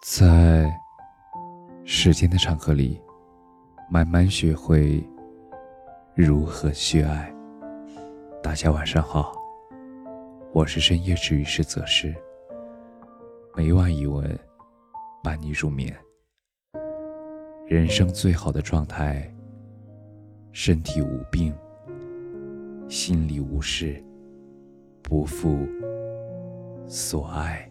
在时间的长河里，慢慢学会如何去爱。大家晚上好，我是深夜治愈师泽师。每晚一文，伴你入眠。人生最好的状态，身体无病，心里无事，不负所爱。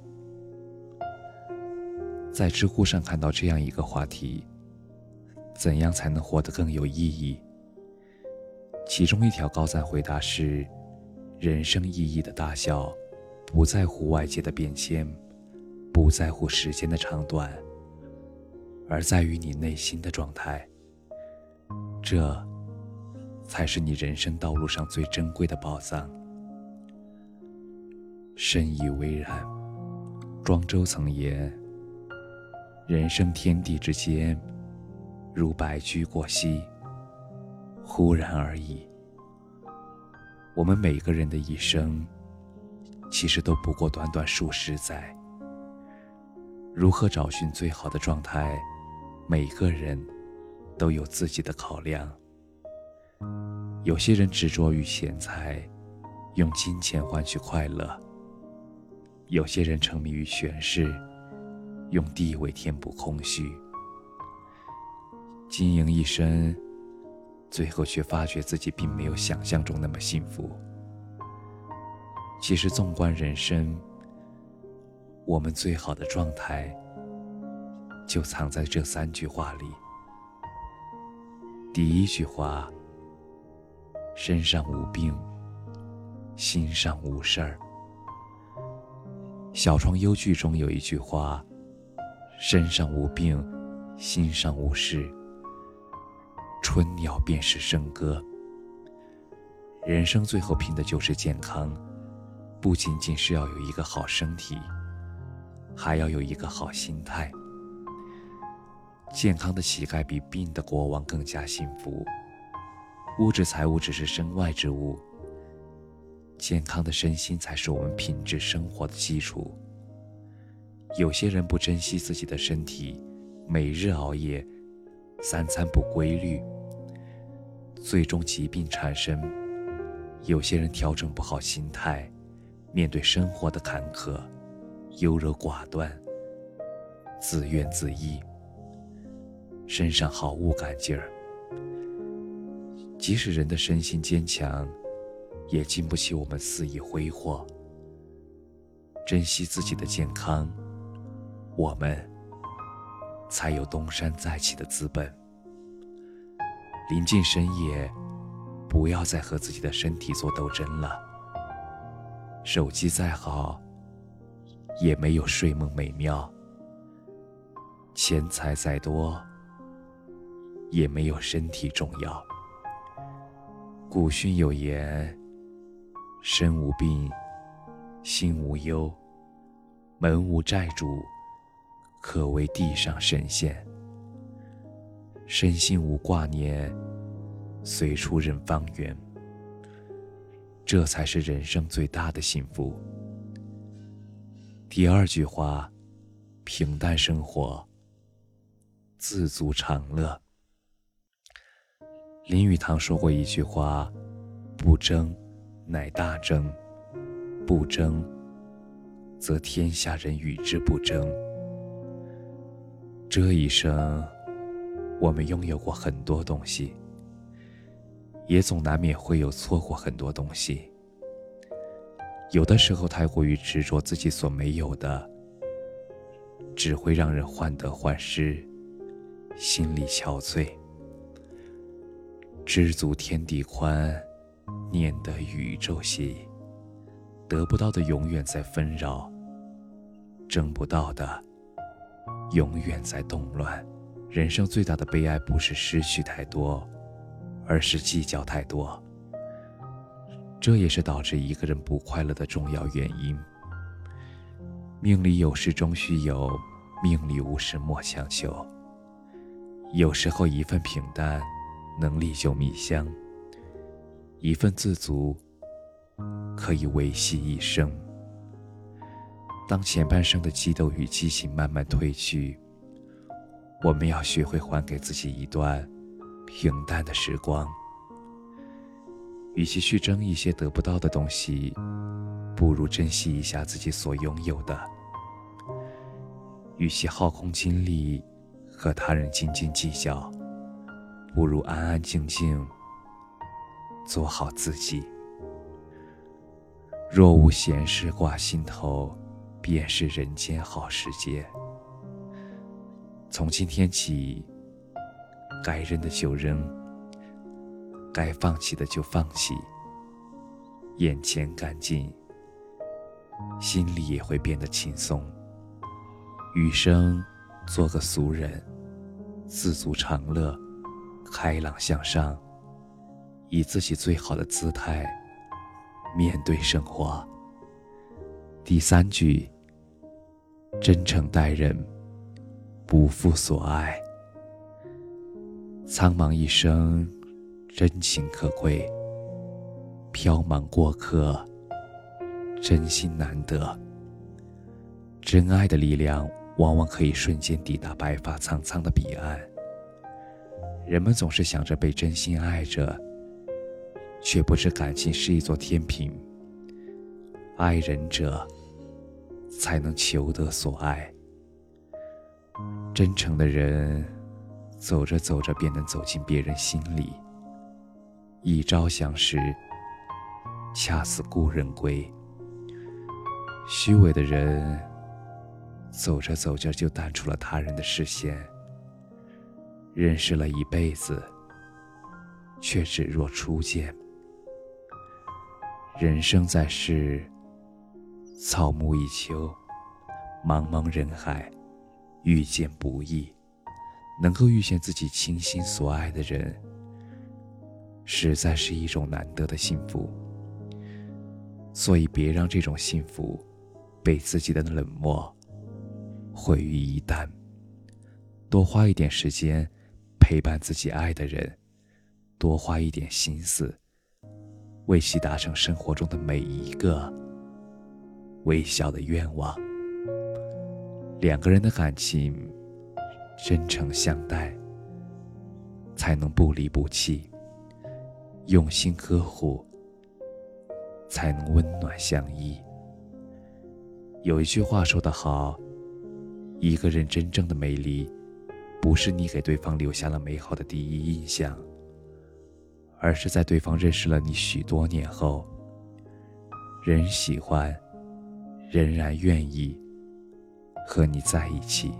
在知乎上看到这样一个话题：怎样才能活得更有意义？其中一条高赞回答是：人生意义的大小，不在乎外界的变迁，不在乎时间的长短，而在于你内心的状态。这，才是你人生道路上最珍贵的宝藏。深以为然。庄周曾言。人生天地之间，如白驹过隙，忽然而已。我们每个人的一生，其实都不过短短数十载。如何找寻最好的状态，每个人都有自己的考量。有些人执着于钱财，用金钱换取快乐；有些人沉迷于权势。用地位填补空虚，经营一生，最后却发觉自己并没有想象中那么幸福。其实，纵观人生，我们最好的状态，就藏在这三句话里。第一句话：身上无病，心上无事儿。小窗幽剧中有一句话。身上无病，心上无事。春鸟便是笙歌。人生最后拼的就是健康，不仅仅是要有一个好身体，还要有一个好心态。健康的乞丐比病的国王更加幸福。物质财物只是身外之物，健康的身心才是我们品质生活的基础。有些人不珍惜自己的身体，每日熬夜，三餐不规律，最终疾病缠身；有些人调整不好心态，面对生活的坎坷，优柔寡断，自怨自艾，身上毫无干劲儿。即使人的身心坚强，也经不起我们肆意挥霍。珍惜自己的健康。我们才有东山再起的资本。临近深夜，不要再和自己的身体做斗争了。手机再好，也没有睡梦美妙；钱财再多，也没有身体重要。古训有言：“身无病，心无忧，门无债主。”可为地上神仙，身心无挂念，随处任方圆。这才是人生最大的幸福。第二句话，平淡生活，自足常乐。林语堂说过一句话：“不争，乃大争；不争，则天下人与之不争。”这一生，我们拥有过很多东西，也总难免会有错过很多东西。有的时候，太过于执着自己所没有的，只会让人患得患失，心力憔悴。知足天地宽，念得宇宙细。得不到的永远在纷扰，争不到的。永远在动乱。人生最大的悲哀不是失去太多，而是计较太多。这也是导致一个人不快乐的重要原因。命里有时终须有，命里无时莫强求。有时候一份平淡，能历久弥香；一份自足，可以维系一生。当前半生的激动与激情慢慢褪去，我们要学会还给自己一段平淡的时光。与其去争一些得不到的东西，不如珍惜一下自己所拥有的。与其耗空精力和他人斤斤计较，不如安安静静做好自己。若无闲事挂心头，便是人间好时节。从今天起，该扔的就扔，该放弃的就放弃。眼前干净，心里也会变得轻松。余生，做个俗人，自足常乐，开朗向上，以自己最好的姿态面对生活。第三句：真诚待人，不负所爱。苍茫一生，真情可贵；飘茫过客，真心难得。真爱的力量。往往可以瞬间抵达白发苍苍的彼岸。人们总是想着被真心爱着，却不知感情是一座天平，爱人者才能求得所爱。真诚的人，走着走着便能走进别人心里。一朝相识，恰似故人归。虚伪的人。走着走着就淡出了他人的视线。认识了一辈子，却只若初见。人生在世，草木一秋，茫茫人海，遇见不易。能够遇见自己倾心所爱的人，实在是一种难得的幸福。所以，别让这种幸福被自己的冷漠。毁于一旦。多花一点时间陪伴自己爱的人，多花一点心思为其达成生活中的每一个微小的愿望。两个人的感情真诚相待，才能不离不弃；用心呵护，才能温暖相依。有一句话说得好。一个人真正的美丽，不是你给对方留下了美好的第一印象，而是在对方认识了你许多年后，仍喜欢，仍然愿意和你在一起。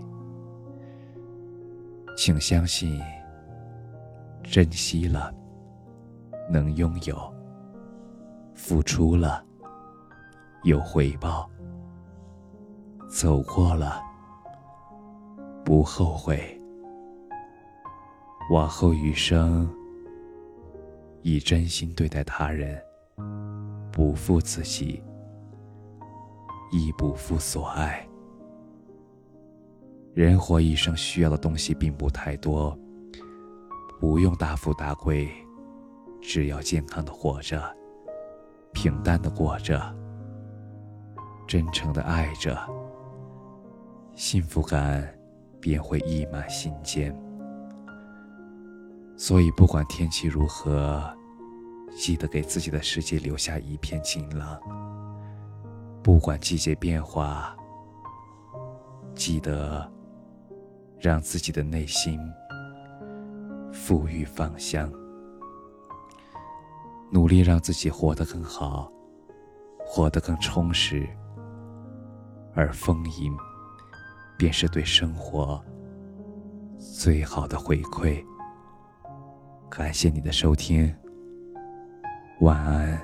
请相信，珍惜了，能拥有；付出了，有回报；走过了。不后悔，往后余生，以真心对待他人，不负自己，亦不负所爱。人活一生需要的东西并不太多，不用大富大贵，只要健康的活着，平淡的过着，真诚的爱着，幸福感。便会溢满心间。所以，不管天气如何，记得给自己的世界留下一片晴朗；不管季节变化，记得让自己的内心馥郁芳香。努力让自己活得更好，活得更充实，而丰盈。便是对生活最好的回馈。感谢你的收听，晚安。